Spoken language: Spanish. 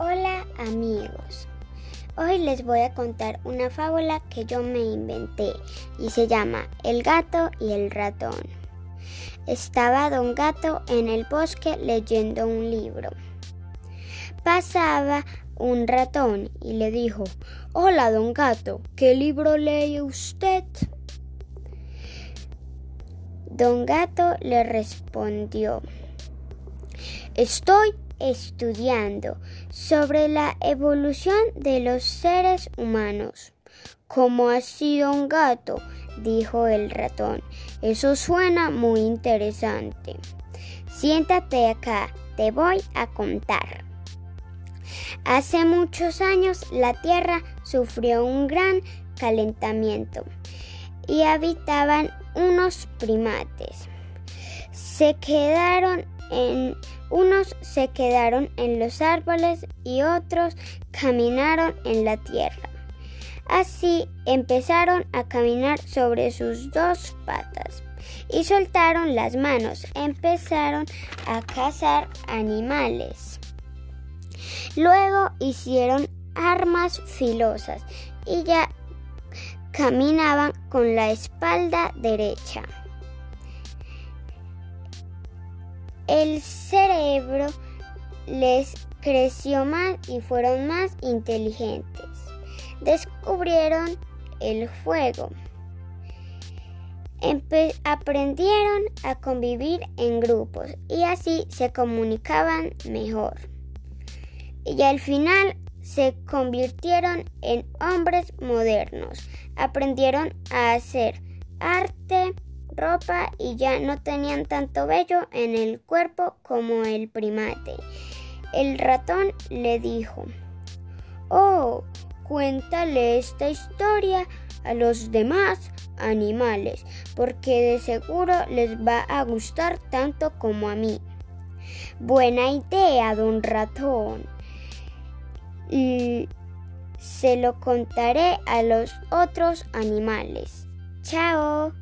Hola amigos, hoy les voy a contar una fábula que yo me inventé y se llama El gato y el ratón. Estaba don gato en el bosque leyendo un libro. Pasaba un ratón y le dijo, Hola don gato, ¿qué libro lee usted? Don gato le respondió, Estoy estudiando sobre la evolución de los seres humanos. ¿Cómo ha sido un gato? dijo el ratón. Eso suena muy interesante. Siéntate acá, te voy a contar. Hace muchos años la Tierra sufrió un gran calentamiento y habitaban unos primates. Se quedaron en unos se quedaron en los árboles y otros caminaron en la tierra. Así empezaron a caminar sobre sus dos patas y soltaron las manos. Empezaron a cazar animales. Luego hicieron armas filosas y ya caminaban con la espalda derecha. El cerebro les creció más y fueron más inteligentes. Descubrieron el fuego. aprendieron a convivir en grupos y así se comunicaban mejor. Y al final se convirtieron en hombres modernos. Aprendieron a hacer arte, ropa y ya no tenían tanto vello en el cuerpo como el primate. El ratón le dijo, Oh, cuéntale esta historia a los demás animales, porque de seguro les va a gustar tanto como a mí. Buena idea, don ratón. Y se lo contaré a los otros animales. Chao.